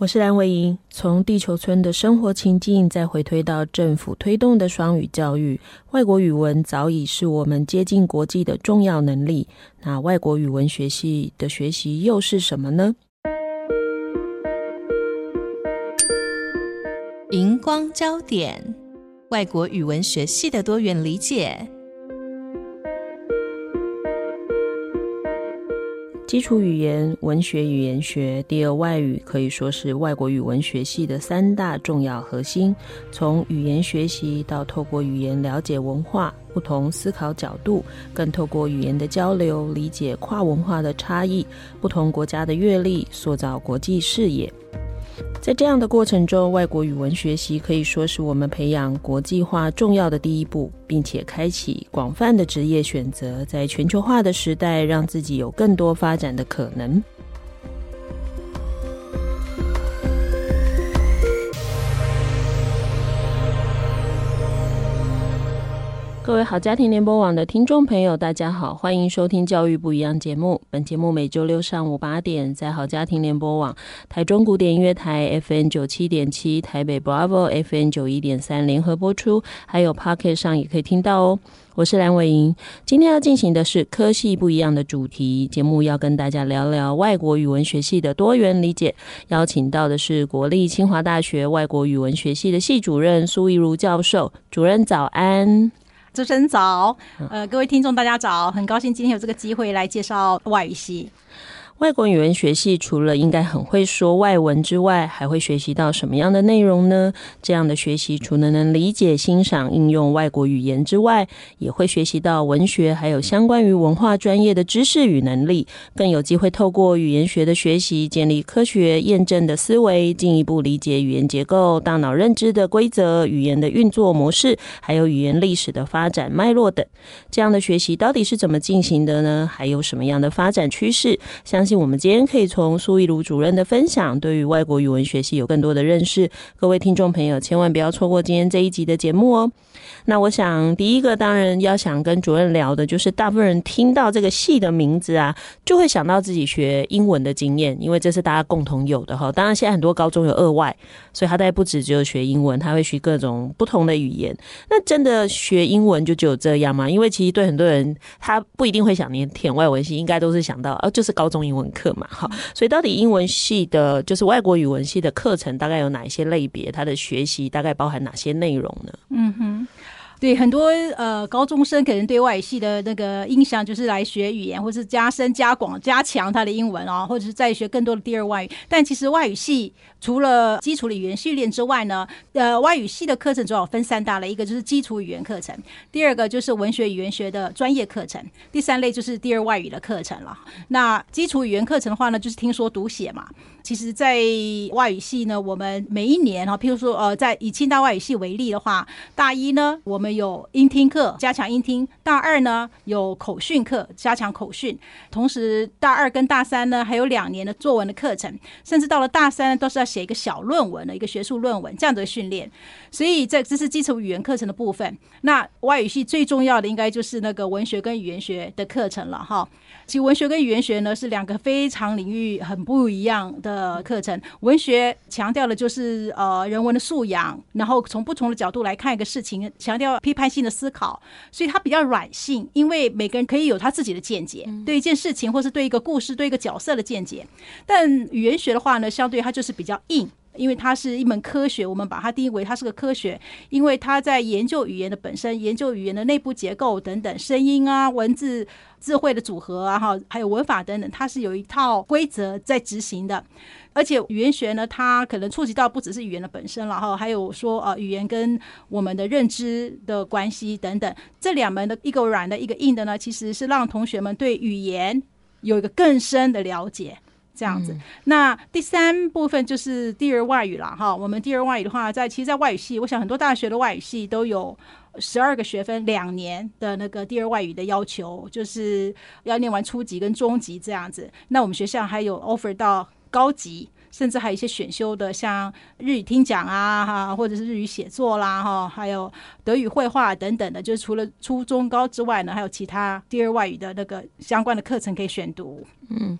我是蓝伟莹，从地球村的生活情境，再回推到政府推动的双语教育，外国语文早已是我们接近国际的重要能力。那外国语文学系的学习又是什么呢？荧光焦点：外国语文学系的多元理解。基础语言、文学语言学、第二外语可以说是外国语文学系的三大重要核心。从语言学习到透过语言了解文化、不同思考角度，更透过语言的交流理解跨文化的差异、不同国家的阅历，塑造国际视野。在这样的过程中，外国语文学习可以说是我们培养国际化重要的第一步，并且开启广泛的职业选择，在全球化的时代，让自己有更多发展的可能。各位好，家庭联播网的听众朋友，大家好，欢迎收听《教育不一样》节目。本节目每周六上午八点，在好家庭联播网、台中古典音乐台 FN 九七点七、台北 Bravo FN 九一点三联合播出，还有 Pocket 上也可以听到哦。我是蓝伟莹，今天要进行的是科系不一样的主题节目，要跟大家聊聊外国语文学系的多元理解。邀请到的是国立清华大学外国语文学系的系主任苏一如教授，主任早安。主持人早，呃，各位听众大家早，很高兴今天有这个机会来介绍外语系。外国语文学系除了应该很会说外文之外，还会学习到什么样的内容呢？这样的学习除了能理解、欣赏、应用外国语言之外，也会学习到文学，还有相关于文化专业的知识与能力，更有机会透过语言学的学习，建立科学验证的思维，进一步理解语言结构、大脑认知的规则、语言的运作模式，还有语言历史的发展脉络等。这样的学习到底是怎么进行的呢？还有什么样的发展趋势？相我们今天可以从苏一如主任的分享，对于外国语文学系有更多的认识。各位听众朋友，千万不要错过今天这一集的节目哦。那我想，第一个当然要想跟主任聊的，就是大部分人听到这个系的名字啊，就会想到自己学英文的经验，因为这是大家共同有的哈。当然，现在很多高中有二外，所以他大概不止只有学英文，他会学各种不同的语言。那真的学英文就只有这样吗？因为其实对很多人，他不一定会想念填外文系，应该都是想到哦，就是高中英文课嘛。好，所以到底英文系的，就是外国语文系的课程，大概有哪一些类别？它的学习大概包含哪些内容呢？嗯哼。对很多呃高中生可能对外语系的那个印象就是来学语言，或是加深加广加强他的英文啊，或者是再学更多的第二外语。但其实外语系除了基础的语言训练之外呢，呃，外语系的课程主要分三大类，一个就是基础语言课程，第二个就是文学语言学的专业课程，第三类就是第二外语的课程了。那基础语言课程的话呢，就是听说读写嘛。其实，在外语系呢，我们每一年哈，譬如说，呃，在以清大外语系为例的话，大一呢，我们有英听课，加强英听；大二呢，有口训课，加强口训。同时，大二跟大三呢，还有两年的作文的课程，甚至到了大三，都是要写一个小论文的一个学术论文这样的训练。所以，在这是基础语言课程的部分。那外语系最重要的，应该就是那个文学跟语言学的课程了，哈。其实文学跟语言学呢，是两个非常领域很不一样的课程。文学强调的就是呃人文的素养，然后从不同的角度来看一个事情，强调批判性的思考，所以它比较软性，因为每个人可以有他自己的见解，对一件事情或是对一个故事、对一个角色的见解。但语言学的话呢，相对它就是比较硬。因为它是一门科学，我们把它定义为它是个科学，因为它在研究语言的本身，研究语言的内部结构等等，声音啊、文字、词汇的组合啊，哈，还有文法等等，它是有一套规则在执行的。而且语言学呢，它可能触及到不只是语言的本身了哈，还有说呃语言跟我们的认知的关系等等。这两门的一个软的，一个硬的呢，其实是让同学们对语言有一个更深的了解。这样子。那第三部分就是第二外语了哈。我们第二外语的话，在其实，在外语系，我想很多大学的外语系都有十二个学分，两年的那个第二外语的要求，就是要念完初级跟中级这样子。那我们学校还有 offer 到高级。甚至还有一些选修的，像日语听讲啊，哈，或者是日语写作啦，哈，还有德语绘画等等的，就是除了初中高之外呢，还有其他第二外语的那个相关的课程可以选读。嗯，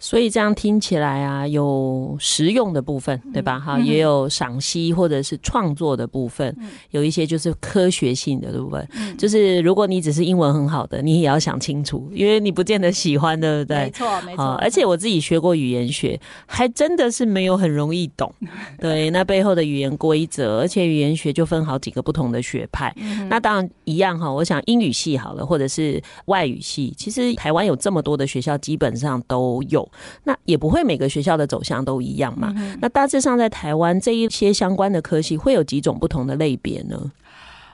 所以这样听起来啊，有实用的部分，对吧？哈、嗯，也有赏析或者是创作的部分，嗯，有一些就是科学性的，对不对？嗯，就是如果你只是英文很好的，你也要想清楚，因为你不见得喜欢，对不对？没错，没错。而且我自己学过语言学，还真的是没有很容易懂。对，那背后的语言规则，而且语言学就分好几个不同的学派。嗯、那当然一样哈，我想英语系好了，或者是外语系，其实台湾有这么多的学校，基本上。都有，那也不会每个学校的走向都一样嘛。嗯、那大致上在台湾这一些相关的科系会有几种不同的类别呢？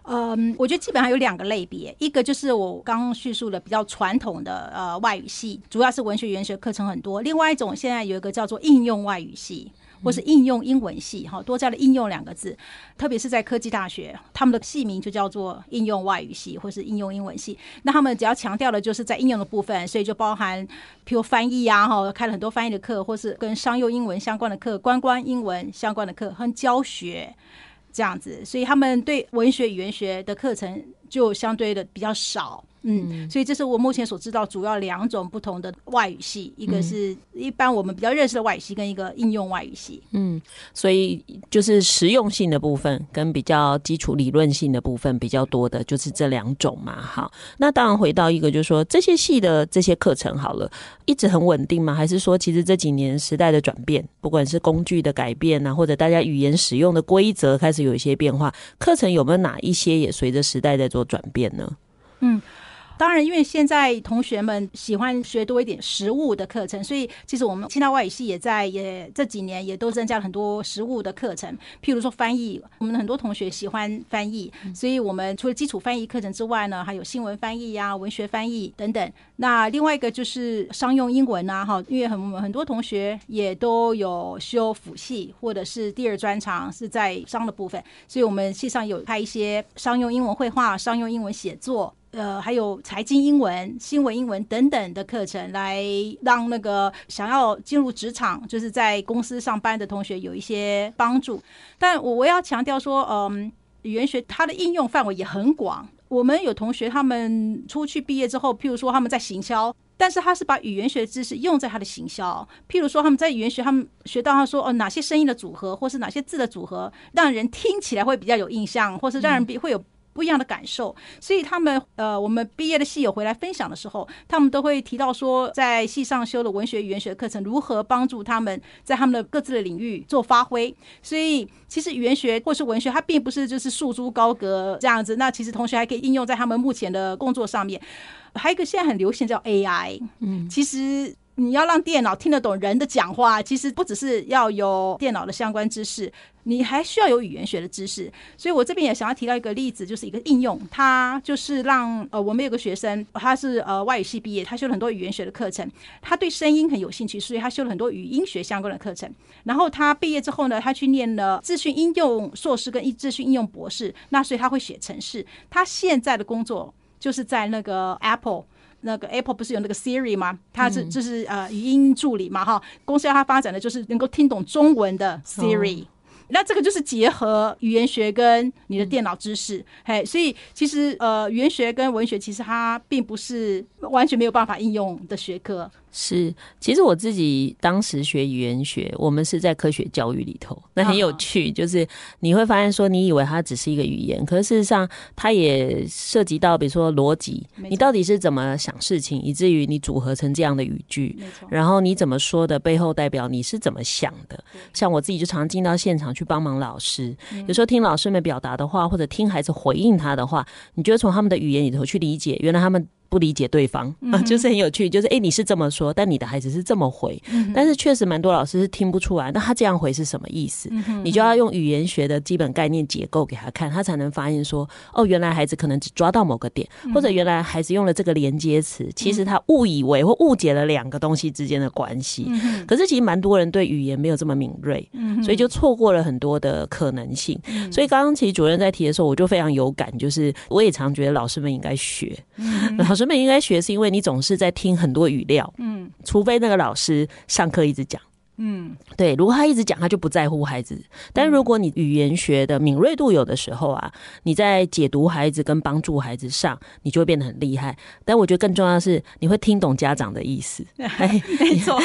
嗯，我觉得基本上有两个类别，一个就是我刚刚叙述的比较传统的呃外语系，主要是文学语言学课程很多；另外一种现在有一个叫做应用外语系。或是应用英文系，哈，多加了“应用”两个字，特别是在科技大学，他们的系名就叫做应用外语系，或是应用英文系。那他们只要强调的就是在应用的部分，所以就包含，譬如翻译啊，哈，开了很多翻译的课，或是跟商用英文相关的课、观光英文相关的课和教学这样子。所以他们对文学语言学的课程就相对的比较少。嗯，所以这是我目前所知道主要两种不同的外语系，一个是一般我们比较认识的外语系，跟一个应用外语系。嗯，所以就是实用性的部分跟比较基础理论性的部分比较多的，就是这两种嘛。好，那当然回到一个，就是说这些系的这些课程好了，一直很稳定吗？还是说其实这几年时代的转变，不管是工具的改变啊，或者大家语言使用的规则开始有一些变化，课程有没有哪一些也随着时代在做做转变呢？嗯。当然，因为现在同学们喜欢学多一点实务的课程，所以其实我们清大外语系也在也这几年也都增加了很多实务的课程。譬如说翻译，我们很多同学喜欢翻译，所以我们除了基础翻译课程之外呢，还有新闻翻译呀、文学翻译等等。那另外一个就是商用英文啊，哈，因为很很多同学也都有修辅系或者是第二专长是在商的部分，所以我们系上有开一些商用英文绘画、商用英文写作。呃，还有财经英文、新闻英文等等的课程，来让那个想要进入职场，就是在公司上班的同学有一些帮助。但我我要强调说，嗯，语言学它的应用范围也很广。我们有同学他们出去毕业之后，譬如说他们在行销，但是他是把语言学知识用在他的行销。譬如说他们在语言学，他们学到他说哦，哪些声音的组合，或是哪些字的组合，让人听起来会比较有印象，或是让人比会有。不一样的感受，所以他们呃，我们毕业的系友回来分享的时候，他们都会提到说，在系上修的文学语言学课程如何帮助他们在他们的各自的领域做发挥。所以，其实语言学或是文学，它并不是就是束诸高阁这样子。那其实同学还可以应用在他们目前的工作上面。还有一个现在很流行叫 AI，嗯，其实。你要让电脑听得懂人的讲话，其实不只是要有电脑的相关知识，你还需要有语言学的知识。所以我这边也想要提到一个例子，就是一个应用，它就是让呃，我们有个学生，他是呃外语系毕业，他修了很多语言学的课程，他对声音很有兴趣，所以他修了很多语音学相关的课程。然后他毕业之后呢，他去念了资讯应用硕士跟资讯应用博士，那所以他会写程式。他现在的工作就是在那个 Apple。那个 Apple 不是有那个 Siri 吗？它是就是呃语音助理嘛哈，公司要它发展的就是能够听懂中文的 Siri。那这个就是结合语言学跟你的电脑知识，嘿，所以其实呃语言学跟文学其实它并不是完全没有办法应用的学科。是，其实我自己当时学语言学，我们是在科学教育里头，那很有趣，就是你会发现说，你以为它只是一个语言，可是事实上它也涉及到，比如说逻辑，你到底是怎么想事情，以至于你组合成这样的语句，然后你怎么说的背后代表你是怎么想的。像我自己就常进到现场去帮忙老师，有时候听老师们表达的话，或者听孩子回应他的话，你就会从他们的语言里头去理解，原来他们。不理解对方，啊，就是很有趣，就是哎、欸，你是这么说，但你的孩子是这么回，嗯、但是确实蛮多老师是听不出来，那他这样回是什么意思？嗯、你就要用语言学的基本概念结构给他看，他才能发现说，哦，原来孩子可能只抓到某个点，或者原来孩子用了这个连接词，其实他误以为或误解了两个东西之间的关系。嗯、可是其实蛮多人对语言没有这么敏锐，嗯、所以就错过了很多的可能性。嗯、所以刚刚其实主任在提的时候，我就非常有感，就是我也常觉得老师们应该学，嗯、老师们应该学是因为你总是在听很多语料，嗯，除非那个老师上课一直讲。嗯，对，如果他一直讲，他就不在乎孩子。但如果你语言学的敏锐度有的时候啊，你在解读孩子跟帮助孩子上，你就会变得很厉害。但我觉得更重要的是，你会听懂家长的意思。哎，没错，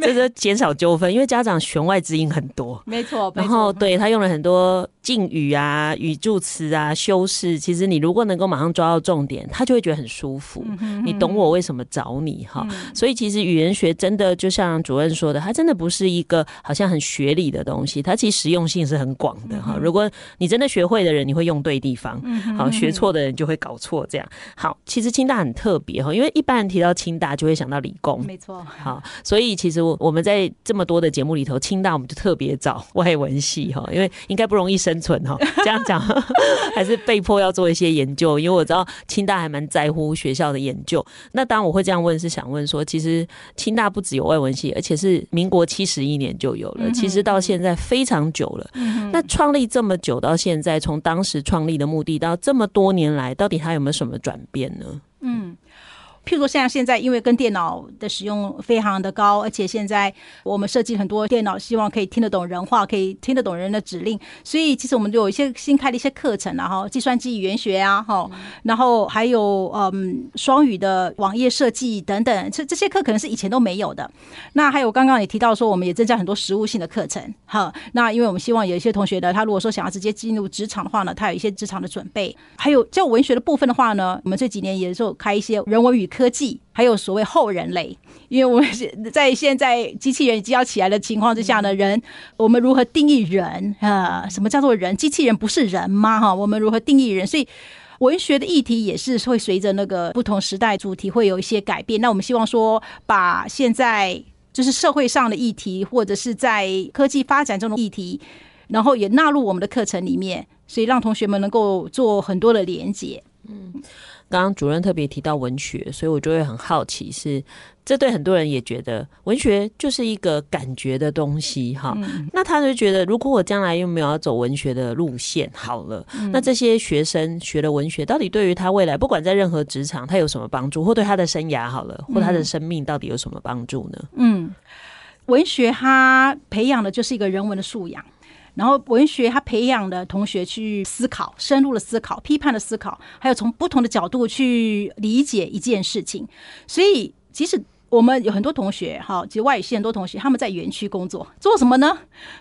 这是减少纠纷，因为家长弦外之音很多。没错，然后对他用了很多敬语啊、语助词啊、修饰。其实你如果能够马上抓到重点，他就会觉得很舒服。你懂我为什么找你哈？所以其实语言学真的就像主任说的，他真的不是。一个好像很学理的东西，它其实实用性是很广的哈。如果你真的学会的人，你会用对地方；好，学错的人就会搞错。这样好，其实清大很特别哈，因为一般人提到清大就会想到理工，没错。好，所以其实我们在这么多的节目里头，清大我们就特别找外文系哈，因为应该不容易生存哈。这样讲 还是被迫要做一些研究，因为我知道清大还蛮在乎学校的研究。那当然我会这样问，是想问说，其实清大不只有外文系，而且是民国七十一年就有了，其实到现在非常久了。那创立这么久到现在，从当时创立的目的到这么多年来，到底它有没有什么转变呢？嗯。譬如说，像现在因为跟电脑的使用非常的高，而且现在我们设计很多电脑，希望可以听得懂人话，可以听得懂人的指令，所以其实我们就有一些新开的一些课程啊，后，计算机语言学啊，哈，然后还有嗯双语的网页设计等等，这这些课可能是以前都没有的。那还有刚刚也提到说，我们也增加很多实务性的课程，哈。那因为我们希望有一些同学呢，他如果说想要直接进入职场的话呢，他有一些职场的准备。还有教文学的部分的话呢，我们这几年也是有开一些人文与科技，还有所谓后人类，因为我们在现在机器人已经要起来的情况之下呢，人我们如何定义人啊？什么叫做人？机器人不是人吗？哈，我们如何定义人？所以文学的议题也是会随着那个不同时代主题会有一些改变。那我们希望说，把现在就是社会上的议题，或者是在科技发展中的议题，然后也纳入我们的课程里面，所以让同学们能够做很多的连接。嗯。刚刚主任特别提到文学，所以我就会很好奇是，是这对很多人也觉得文学就是一个感觉的东西哈。嗯、那他就觉得，如果我将来又没有要走文学的路线，好了，嗯、那这些学生学了文学，到底对于他未来，不管在任何职场，他有什么帮助，或对他的生涯好了，或他的生命到底有什么帮助呢？嗯，文学它培养的就是一个人文的素养。然后文学，它培养的同学去思考，深入的思考，批判的思考，还有从不同的角度去理解一件事情。所以，即使我们有很多同学，哈，其实外语系很多同学，他们在园区工作，做什么呢？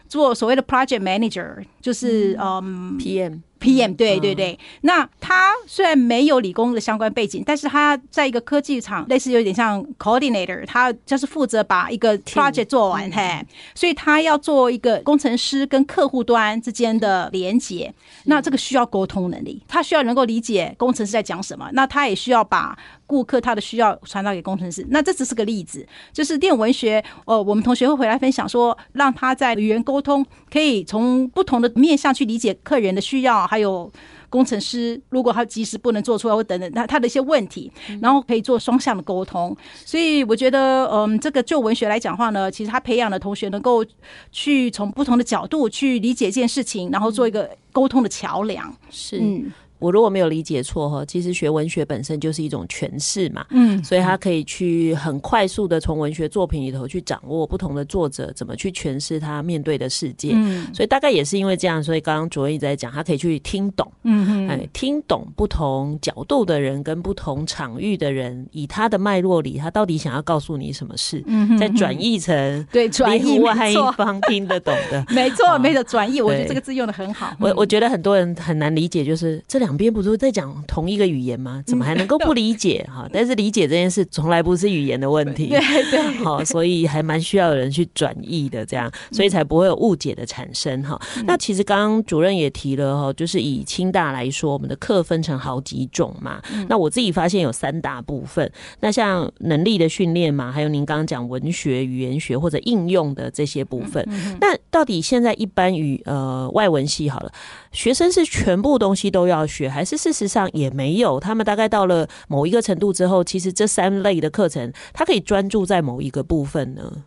做所谓的 project manager，就是嗯，PM。PM 对对对，那他虽然没有理工的相关背景，但是他在一个科技厂，类似有点像 coordinator，他就是负责把一个 project 做完，嘿，所以他要做一个工程师跟客户端之间的连接，那这个需要沟通能力，他需要能够理解工程师在讲什么，那他也需要把顾客他的需要传达给工程师，那这只是个例子，就是电影文学，呃，我们同学会回来分享说，让他在语言沟通可以从不同的面向去理解客人的需要。还有工程师，如果他及时不能做出来，或等等他他的一些问题，然后可以做双向的沟通。所以我觉得，嗯，这个就文学来讲话呢，其实他培养的同学能够去从不同的角度去理解一件事情，然后做一个沟通的桥梁。是，嗯。我如果没有理解错哈，其实学文学本身就是一种诠释嘛，嗯，所以他可以去很快速的从文学作品里头去掌握不同的作者怎么去诠释他面对的世界，嗯，所以大概也是因为这样，所以刚刚主任一直在讲，他可以去听懂，嗯嗯，哎，听懂不同角度的人跟不同场域的人，以他的脉络里，他到底想要告诉你什么事，嗯哼，再转译成对转译另外一方听得懂的，没错，没错，转译，我觉得这个字用的很好。我我觉得很多人很难理解，就是这两。两边不是在讲同一个语言吗？怎么还能够不理解 哈？但是理解这件事从来不是语言的问题，对对，好，所以还蛮需要有人去转译的，这样，所以才不会有误解的产生哈。那其实刚刚主任也提了哈，就是以清大来说，我们的课分成好几种嘛。那我自己发现有三大部分，那像能力的训练嘛，还有您刚刚讲文学、语言学或者应用的这些部分。那到底现在一般语呃外文系好了，学生是全部东西都要学，还是事实上也没有？他们大概到了某一个程度之后，其实这三类的课程，他可以专注在某一个部分呢？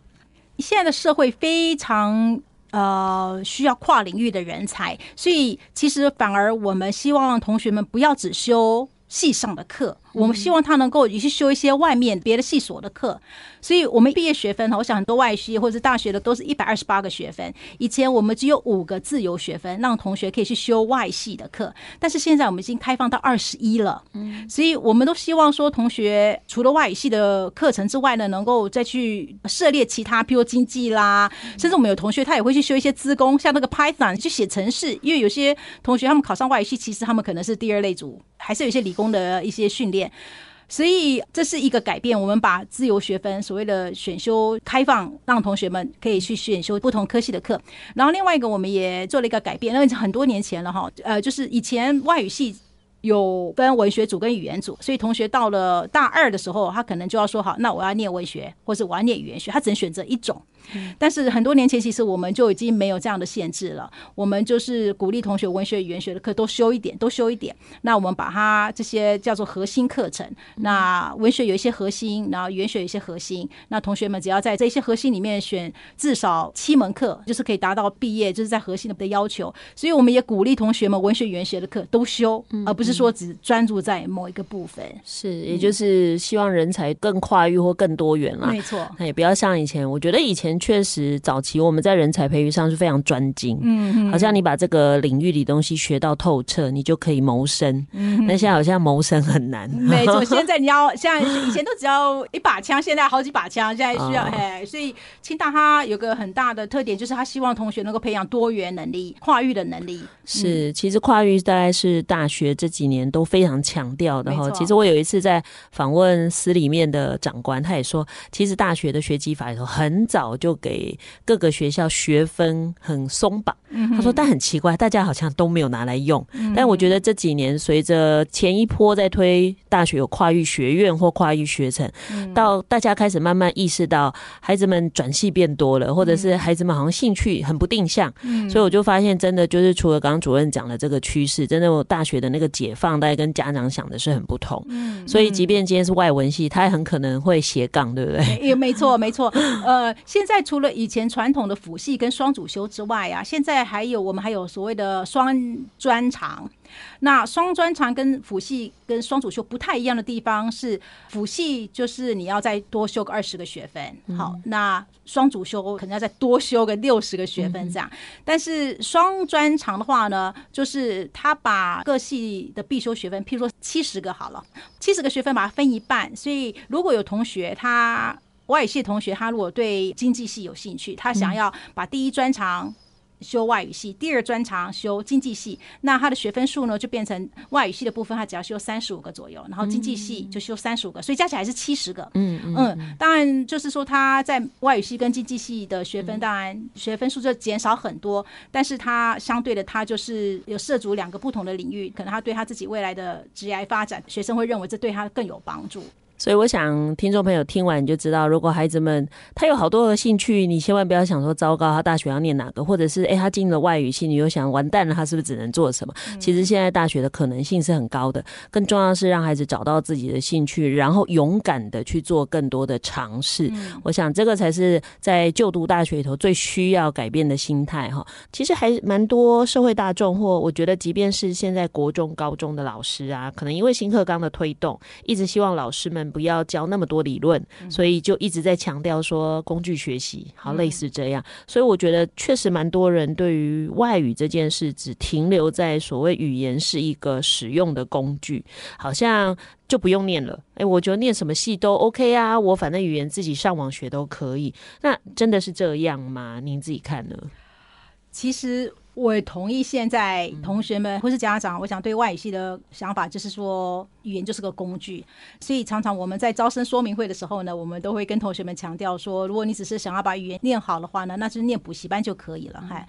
现在的社会非常呃需要跨领域的人才，所以其实反而我们希望同学们不要只修系上的课。我们希望他能够也去修一些外面别的系所的课，所以我们毕业学分，我想很多外系或者是大学的都是一百二十八个学分。以前我们只有五个自由学分，让同学可以去修外系的课，但是现在我们已经开放到二十一了。嗯，所以我们都希望说，同学除了外语系的课程之外呢，能够再去涉猎其他，譬如经济啦，甚至我们有同学他也会去修一些资工，像那个 Python 去写程式，因为有些同学他们考上外语系，其实他们可能是第二类组，还是有一些理工的一些训练。所以这是一个改变，我们把自由学分所谓的选修开放，让同学们可以去选修不同科系的课。然后另外一个，我们也做了一个改变，那很多年前了哈，呃，就是以前外语系有分文学组跟语言组，所以同学到了大二的时候，他可能就要说好，那我要念文学，或是我要念语言学，他只能选择一种。但是很多年前，其实我们就已经没有这样的限制了。我们就是鼓励同学文学、语言学的课都修一点，都修一点。那我们把它这些叫做核心课程。那文学有一些核心，然后语言学有一些核心。那同学们只要在这些核心里面选至少七门课，就是可以达到毕业，就是在核心的的要求。所以我们也鼓励同学们文学、语言学的课都修，而不是说只专注在某一个部分。是，也就是希望人才更跨域或更多元啦。没错，那也不要像以前，我觉得以前。确实，早期我们在人才培育上是非常专精，嗯，好像你把这个领域里东西学到透彻，你就可以谋生。嗯，但现在好像谋生很难。没错，现在你要像以前都只要一把枪，现在好几把枪，现在需要哎，所以清大它有个很大的特点，就是他希望同学能够培养多元能力、跨域的能力。是，其实跨域大概是大学这几年都非常强调的哈。其实我有一次在访问司里面的长官，他也说，其实大学的学籍法里头很早。就给各个学校学分很松绑，他说，但很奇怪，大家好像都没有拿来用。但我觉得这几年随着前一波在推大学有跨域学院或跨域学程，到大家开始慢慢意识到孩子们转系变多了，或者是孩子们好像兴趣很不定向，所以我就发现真的就是除了刚刚主任讲的这个趋势，真的我大学的那个解放，大概跟家长想的是很不同。所以即便今天是外文系，他也很可能会斜杠，对不对？也没错，没错。呃，现在。在除了以前传统的辅系跟双主修之外啊，现在还有我们还有所谓的双专长。那双专长跟辅系跟双主修不太一样的地方是，辅系就是你要再多修个二十个学分，好，那双主修可能要再多修个六十个学分这样。但是双专长的话呢，就是他把各系的必修学分，譬如说七十个好了，七十个学分把它分一半，所以如果有同学他。外语系同学，他如果对经济系有兴趣，他想要把第一专长修外语系，第二专长修经济系，那他的学分数呢就变成外语系的部分，他只要修三十五个左右，然后经济系就修三十五个，所以加起来是七十个。嗯嗯，当然就是说他在外语系跟经济系的学分，当然学分数就减少很多，但是他相对的，他就是有涉足两个不同的领域，可能他对他自己未来的职业发展，学生会认为这对他更有帮助。所以我想，听众朋友听完你就知道，如果孩子们他有好多的兴趣，你千万不要想说糟糕，他大学要念哪个，或者是诶，他进了外语系，你又想完蛋了，他是不是只能做什么？其实现在大学的可能性是很高的，更重要的是让孩子找到自己的兴趣，然后勇敢的去做更多的尝试。我想这个才是在就读大学里头最需要改变的心态哈。其实还蛮多社会大众，或我觉得即便是现在国中、高中的老师啊，可能因为新课纲的推动，一直希望老师们。不要教那么多理论，所以就一直在强调说工具学习，好类似这样。所以我觉得确实蛮多人对于外语这件事只停留在所谓语言是一个使用的工具，好像就不用念了。哎，我觉得念什么系都 OK 啊，我反正语言自己上网学都可以。那真的是这样吗？您自己看呢？其实我也同意现在同学们或是家长，我想对外语系的想法就是说，语言就是个工具，所以常常我们在招生说明会的时候呢，我们都会跟同学们强调说，如果你只是想要把语言念好的话呢，那就念补习班就可以了，嗨，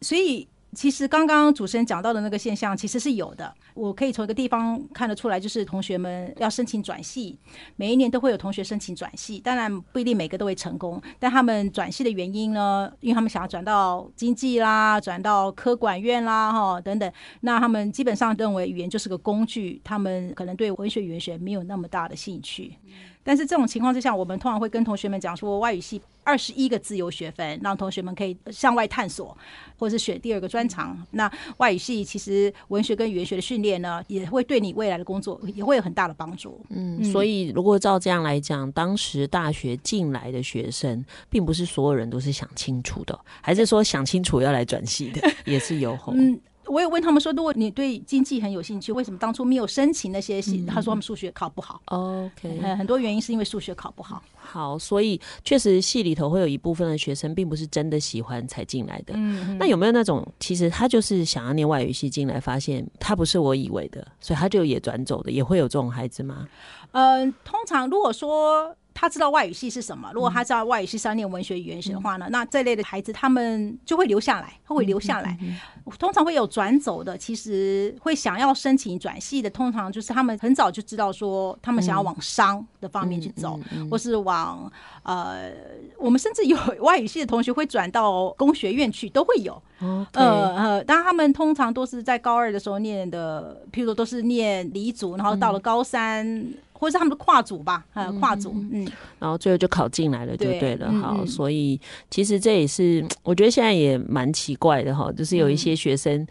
所以。其实刚刚主持人讲到的那个现象，其实是有的。我可以从一个地方看得出来，就是同学们要申请转系，每一年都会有同学申请转系，当然不一定每个都会成功。但他们转系的原因呢，因为他们想要转到经济啦，转到科管院啦，哈等等。那他们基本上认为语言就是个工具，他们可能对文学语言学没有那么大的兴趣。但是这种情况之下，我们通常会跟同学们讲说，外语系二十一个自由学分，让同学们可以向外探索，或者是选第二个专长。那外语系其实文学跟语言学的训练呢，也会对你未来的工作也会有很大的帮助。嗯，所以如果照这样来讲，当时大学进来的学生，并不是所有人都是想清楚的，还是说想清楚要来转系的，也是有。嗯。我也问他们说，如果你对经济很有兴趣，为什么当初没有申请那些系？他说他们数学考不好。OK，很多原因是因为数学考不好。好，所以确实系里头会有一部分的学生并不是真的喜欢才进来的。嗯，那有没有那种其实他就是想要念外语系进来，发现他不是我以为的，所以他就也转走的，也会有这种孩子吗？嗯、呃，通常如果说。他知道外语系是什么。如果他知道外语系是要念文学语言学的话呢，嗯、那这类的孩子他们就会留下来，他会留下来。通常会有转走的，其实会想要申请转系的，通常就是他们很早就知道说他们想要往商的方面去走，或是往呃，我们甚至有外语系的同学会转到工学院去，都会有。呃呃，当然他们通常都是在高二的时候念的，譬如说都是念理组，然后到了高三。嗯或是他们的跨组吧，呃，跨组，嗯，然后最后就考进来了，就对了。好，所以其实这也是我觉得现在也蛮奇怪的哈，就是有一些学生，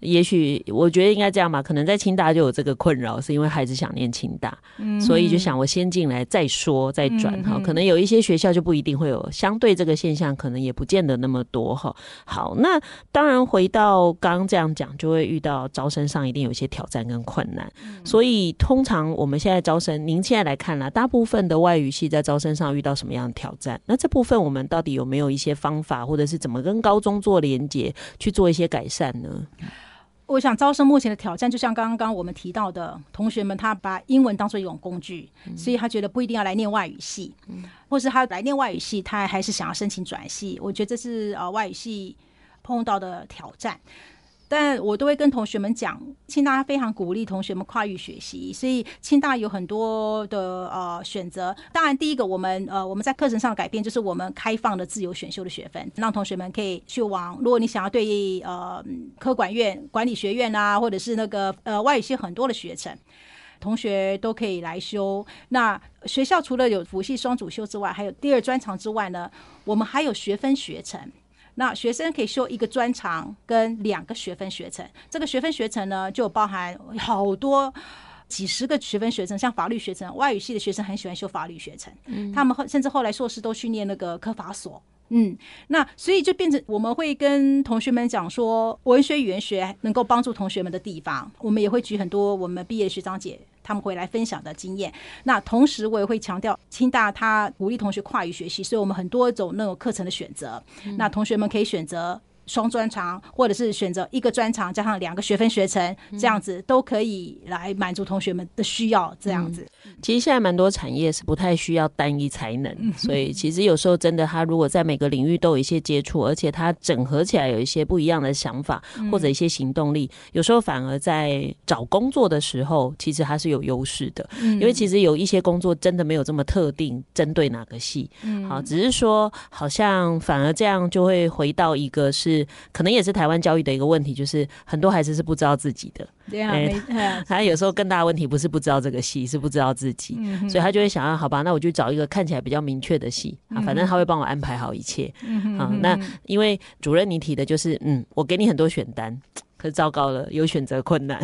也许我觉得应该这样吧，可能在清大就有这个困扰，是因为孩子想念清大，嗯所以就想我先进来再说再转哈。可能有一些学校就不一定会有相对这个现象，可能也不见得那么多哈。好，那当然回到刚刚这样讲，就会遇到招生上一定有一些挑战跟困难，所以通常我们现在招生。您现在来看了，大部分的外语系在招生上遇到什么样的挑战？那这部分我们到底有没有一些方法，或者是怎么跟高中做连接，去做一些改善呢？我想招生目前的挑战，就像刚刚我们提到的，同学们他把英文当做一种工具，嗯、所以他觉得不一定要来念外语系，嗯、或是他来念外语系，他还是想要申请转系。我觉得这是呃外语系碰到的挑战。但我都会跟同学们讲，清大非常鼓励同学们跨域学习，所以清大有很多的呃选择。当然，第一个我们呃我们在课程上的改变就是我们开放的自由选修的学分，让同学们可以去往。如果你想要对呃科管院、管理学院啊，或者是那个呃外语系很多的学程，同学都可以来修。那学校除了有辅系双主修之外，还有第二专长之外呢，我们还有学分学程。那学生可以修一个专长跟两个学分学程，这个学分学程呢，就包含好多几十个学分学程，像法律学程，外语系的学生很喜欢修法律学程，嗯，他们后甚至后来硕士都去念那个科法所，嗯，那所以就变成我们会跟同学们讲说，文学语言学能够帮助同学们的地方，我们也会举很多我们毕业的学长姐。他们会来分享的经验。那同时，我也会强调，清大他鼓励同学跨域学习，所以我们很多种那种课程的选择。嗯、那同学们可以选择。双专长，或者是选择一个专长加上两个学分学程，这样子都可以来满足同学们的需要。这样子，嗯、其实现在蛮多产业是不太需要单一才能，所以其实有时候真的，他如果在每个领域都有一些接触，而且他整合起来有一些不一样的想法或者一些行动力，有时候反而在找工作的时候，其实他是有优势的。因为其实有一些工作真的没有这么特定针对哪个系，好，只是说好像反而这样就会回到一个是。可能也是台湾教育的一个问题，就是很多孩子是不知道自己的。对啊，他有时候更大的问题不是不知道这个戏，是不知道自己，嗯、所以他就会想要，好吧，那我就找一个看起来比较明确的戏啊，反正他会帮我安排好一切。嗯、哼啊，那因为主任你提的就是，嗯，我给你很多选单。可是糟糕了，有选择困难。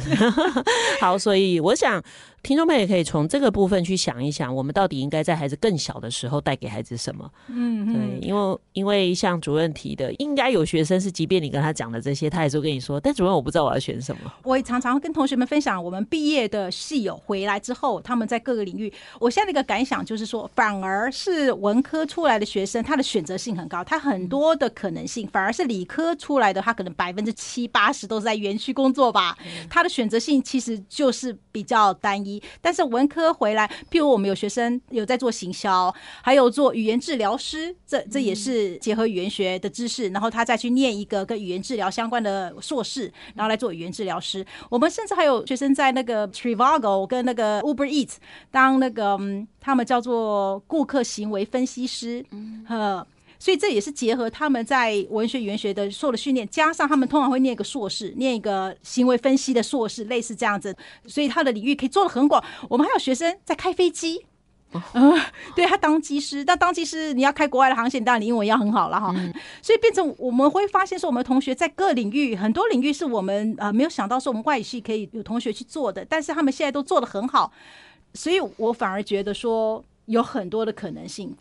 好，所以我想。听众朋友也可以从这个部分去想一想，我们到底应该在孩子更小的时候带给孩子什么？嗯，对，因为因为像主任提的，应该有学生是，即便你跟他讲的这些，他也是会跟你说，但主任我不知道我要选什么。我也常常跟同学们分享，我们毕业的系友回来之后，他们在各个领域，我现在的一个感想就是说，反而是文科出来的学生，他的选择性很高，他很多的可能性，反而是理科出来的，他可能百分之七八十都是在园区工作吧，他的选择性其实就是比较单一。但是文科回来，譬如我们有学生有在做行销，还有做语言治疗师，这这也是结合语言学的知识，然后他再去念一个跟语言治疗相关的硕士，然后来做语言治疗师。我们甚至还有学生在那个 Trivago 跟那个 Uber Eats 当那个他们叫做顾客行为分析师，嗯。所以这也是结合他们在文学语言学的受的训练，加上他们通常会念一个硕士，念一个行为分析的硕士，类似这样子。所以他的领域可以做得很广。我们还有学生在开飞机，嗯、呃，对他当机师。但当机师你要开国外的航线，当然你英文要很好了哈。嗯、所以变成我们会发现说，我们同学在各领域很多领域是我们呃没有想到说我们外语系可以有同学去做的，但是他们现在都做得很好。所以我反而觉得说有很多的可能性。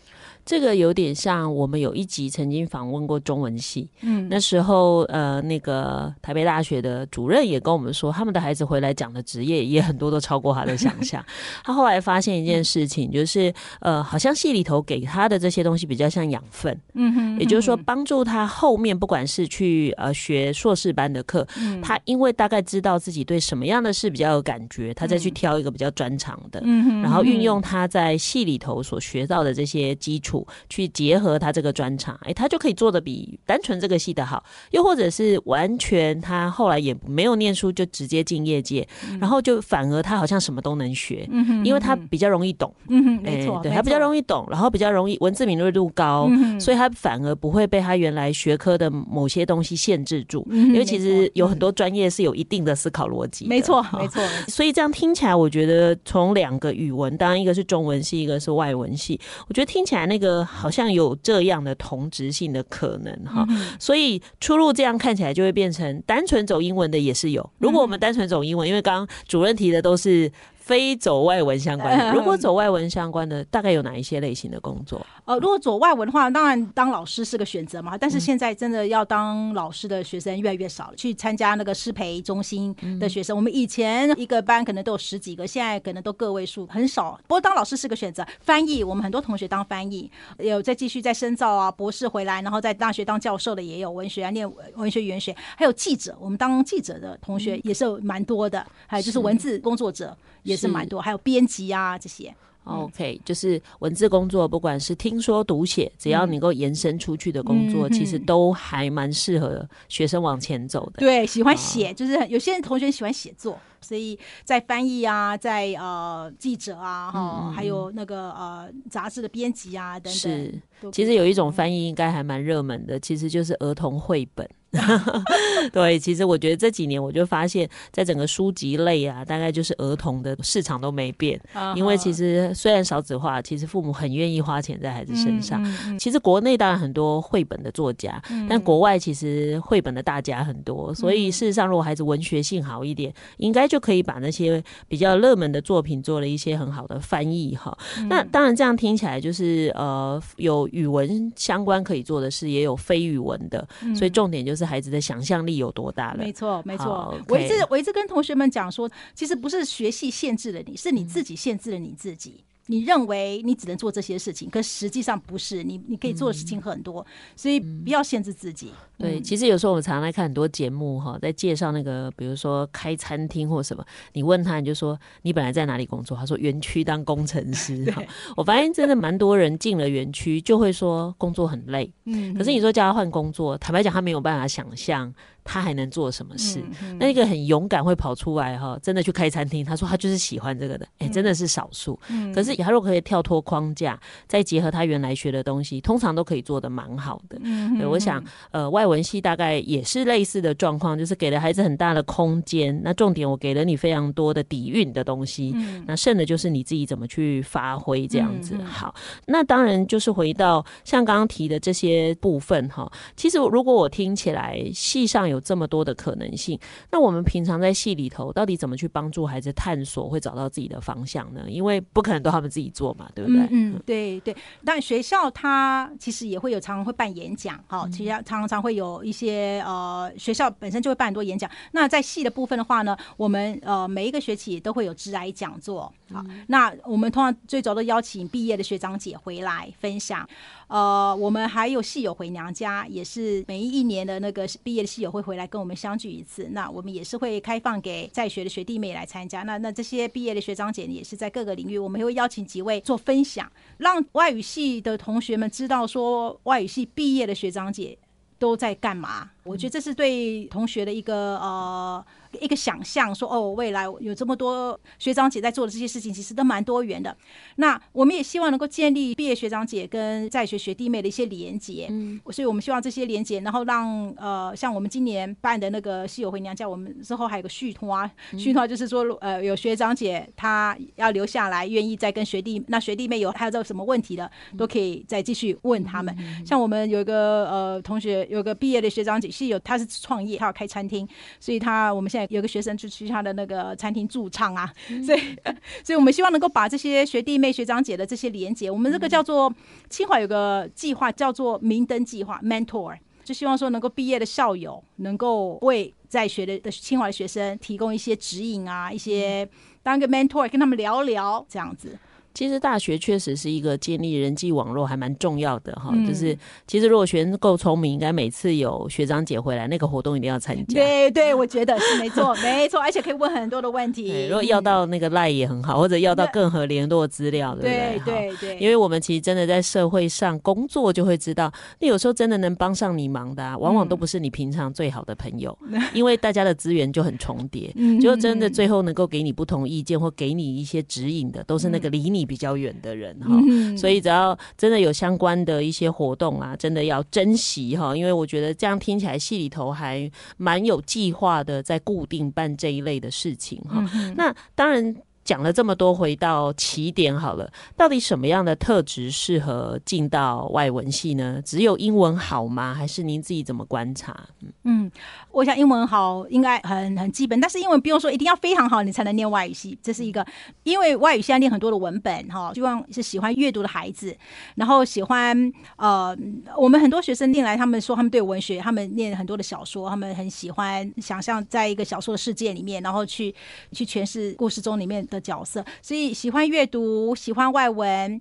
这个有点像我们有一集曾经访问过中文系，嗯，那时候呃，那个台北大学的主任也跟我们说，他们的孩子回来讲的职业也很多都超过他的想象。他后来发现一件事情，就是呃，好像系里头给他的这些东西比较像养分，嗯哼，也就是说帮助他后面不管是去呃学硕士班的课，他因为大概知道自己对什么样的事比较有感觉，他再去挑一个比较专长的，嗯哼，然后运用他在系里头所学到的这些基础。去结合他这个专长，哎，他就可以做的比单纯这个系的好，又或者是完全他后来也没有念书就直接进业界，嗯、然后就反而他好像什么都能学，嗯、哼因为他比较容易懂，嗯哼，没错，对，他比较容易懂，然后比较容易文字敏锐度高，嗯、所以他反而不会被他原来学科的某些东西限制住，嗯、因为其实有很多专业是有一定的思考逻辑，没错，没错，所以这样听起来，我觉得从两个语文，当然一个是中文系，一个是外文系，我觉得听起来那个。好像有这样的同质性的可能哈，嗯、所以出路这样看起来就会变成单纯走英文的也是有。如果我们单纯走英文，因为刚刚主任提的都是。非走外文相关的，如果走外文相关的，大概有哪一些类型的工作？呃，如果走外文的话，当然当老师是个选择嘛。但是现在真的要当老师的学生越来越少了。去参加那个师培中心的学生，我们以前一个班可能都有十几个，现在可能都个位数，很少。不过当老师是个选择，翻译我们很多同学当翻译，有再继续再深造啊，博士回来，然后在大学当教授的也有，文学啊，念文学语言学，还有记者，我们当记者的同学也是蛮多的，还有就是文字工作者。也是蛮多，还有编辑啊这些。OK，就是文字工作，不管是听说读写，只要能够延伸出去的工作，嗯、其实都还蛮适合学生往前走的。对，喜欢写，哦、就是有些人同学喜欢写作，所以在翻译啊，在呃记者啊，哈、嗯，还有那个呃杂志的编辑啊等等。是，其实有一种翻译应该还蛮热门的，其实就是儿童绘本。对，其实我觉得这几年我就发现，在整个书籍类啊，大概就是儿童的市场都没变。因为其实虽然少子化，其实父母很愿意花钱在孩子身上。其实国内当然很多绘本的作家，但国外其实绘本的大家很多。所以事实上，如果孩子文学性好一点，应该就可以把那些比较热门的作品做了一些很好的翻译哈。那当然这样听起来就是呃，有语文相关可以做的事，也有非语文的。所以重点就是。孩子的想象力有多大了？没错，没错。我一直我一直跟同学们讲说，其实不是学系限制了你，是你自己限制了你自己。你认为你只能做这些事情，可实际上不是。你你可以做的事情很多，所以不要限制自己。对，其实有时候我们常常来看很多节目哈，在介绍那个，比如说开餐厅或什么，你问他，你就说你本来在哪里工作？他说园区当工程师。哈，我发现真的蛮多人进了园区就会说工作很累。嗯，可是你说叫他换工作，坦白讲他没有办法想象。他还能做什么事？那一个很勇敢会跑出来哈，真的去开餐厅。他说他就是喜欢这个的，哎、欸，真的是少数。嗯、可是他如果可以跳脱框架，再结合他原来学的东西，通常都可以做的蛮好的。嗯，对，我想呃，外文系大概也是类似的状况，就是给了孩子很大的空间。那重点我给了你非常多的底蕴的东西，嗯、那剩的就是你自己怎么去发挥这样子。嗯、好，那当然就是回到像刚刚提的这些部分哈。其实如果我听起来系上有有这么多的可能性。那我们平常在戏里头，到底怎么去帮助孩子探索，会找到自己的方向呢？因为不可能都他们自己做嘛，对不对？嗯，嗯对对。但学校它其实也会有常常会办演讲，好，其实常常会有一些呃，学校本身就会办很多演讲。那在戏的部分的话呢，我们呃每一个学期都会有致癌讲座，好，那我们通常最早都邀请毕业的学长姐回来分享。呃，我们还有系友回娘家，也是每一年的那个毕业的系友会回来跟我们相聚一次。那我们也是会开放给在学的学弟妹来参加。那那这些毕业的学长姐也是在各个领域，我们会邀请几位做分享，让外语系的同学们知道说外语系毕业的学长姐都在干嘛。我觉得这是对同学的一个呃。一个想象说哦，未来有这么多学长姐在做的这些事情，其实都蛮多元的。那我们也希望能够建立毕业学长姐跟在学学弟妹的一些连结。嗯，所以我们希望这些连结，然后让呃，像我们今年办的那个西友回娘家，我们之后还有个续托啊，续托就是说呃，有学长姐她要留下来，愿意再跟学弟，那学弟妹有还有这什么问题的，都可以再继续问他们。像我们有一个呃同学，有个毕业的学长姐系友，他是创业，他要开餐厅，所以他我们现在。有个学生就去他的那个餐厅驻唱啊，所以，所以我们希望能够把这些学弟妹、学长姐的这些连接，我们这个叫做清华有个计划叫做明灯计划 （Mentor），就希望说能够毕业的校友能够为在学的的清华的学生提供一些指引啊，一些当个 mentor 跟他们聊聊这样子。其实大学确实是一个建立人际网络还蛮重要的哈，嗯、就是其实如果学生够聪明，应该每次有学长姐回来，那个活动一定要参加。对对，我觉得是没错，没错，而且可以问很多的问题。如果要到那个赖也很好，或者要到更合联络资料，对不对？对对对。因为我们其实真的在社会上工作，就会知道，那有时候真的能帮上你忙的，啊，往往都不是你平常最好的朋友，嗯、因为大家的资源就很重叠，嗯、就真的最后能够给你不同意见或给你一些指引的，都是那个离你比较远的人。人哈，所以只要真的有相关的一些活动啊，真的要珍惜哈，因为我觉得这样听起来戏里头还蛮有计划的，在固定办这一类的事情哈。那当然。讲了这么多，回到起点好了。到底什么样的特质适合进到外文系呢？只有英文好吗？还是您自己怎么观察？嗯，我想英文好应该很很基本，但是英文不用说一定要非常好，你才能念外语系。这是一个，因为外语系要念很多的文本哈，希望是喜欢阅读的孩子，然后喜欢呃，我们很多学生念来，他们说他们对文学，他们念很多的小说，他们很喜欢想象在一个小说的世界里面，然后去去诠释故事中里面的角色，所以喜欢阅读，喜欢外文，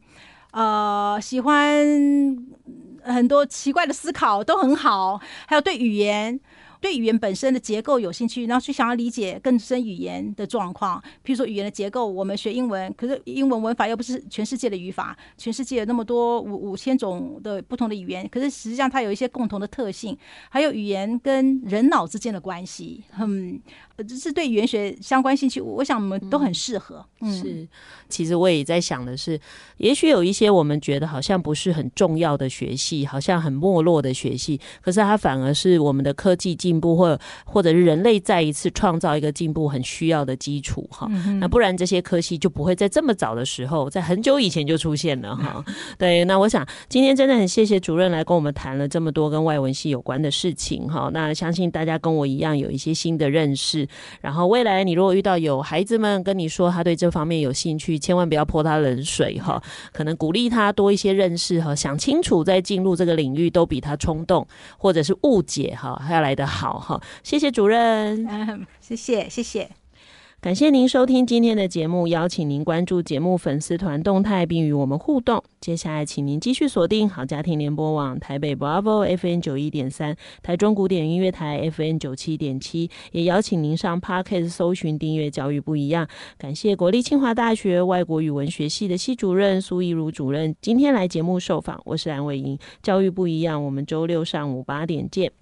呃，喜欢很多奇怪的思考都很好，还有对语言。对语言本身的结构有兴趣，然后去想要理解更深语言的状况。譬如说语言的结构，我们学英文，可是英文文法又不是全世界的语法，全世界有那么多五五千种的不同的语言，可是实际上它有一些共同的特性，还有语言跟人脑之间的关系，嗯，这是对语言学相关兴趣，我想我们都很适合。嗯，是，其实我也在想的是，也许有一些我们觉得好像不是很重要的学系，好像很没落的学系，可是它反而是我们的科技进进步或或者是人类再一次创造一个进步很需要的基础哈，那不然这些科系就不会在这么早的时候，在很久以前就出现了哈。对，那我想今天真的很谢谢主任来跟我们谈了这么多跟外文系有关的事情哈。那相信大家跟我一样有一些新的认识，然后未来你如果遇到有孩子们跟你说他对这方面有兴趣，千万不要泼他冷水哈，可能鼓励他多一些认识哈，想清楚再进入这个领域，都比他冲动或者是误解哈还要来得好。好哈，谢谢主任，嗯，谢谢谢谢，感谢您收听今天的节目，邀请您关注节目粉丝团动态，并与我们互动。接下来，请您继续锁定好家庭联播网台北 Bravo FN 九一点三，台中古典音乐台 FN 九七点七，也邀请您上 Podcast 搜寻订阅教育不一样。感谢国立清华大学外国语文学系的系主任苏亦如主任今天来节目受访，我是蓝伟莹，教育不一样，我们周六上午八点见。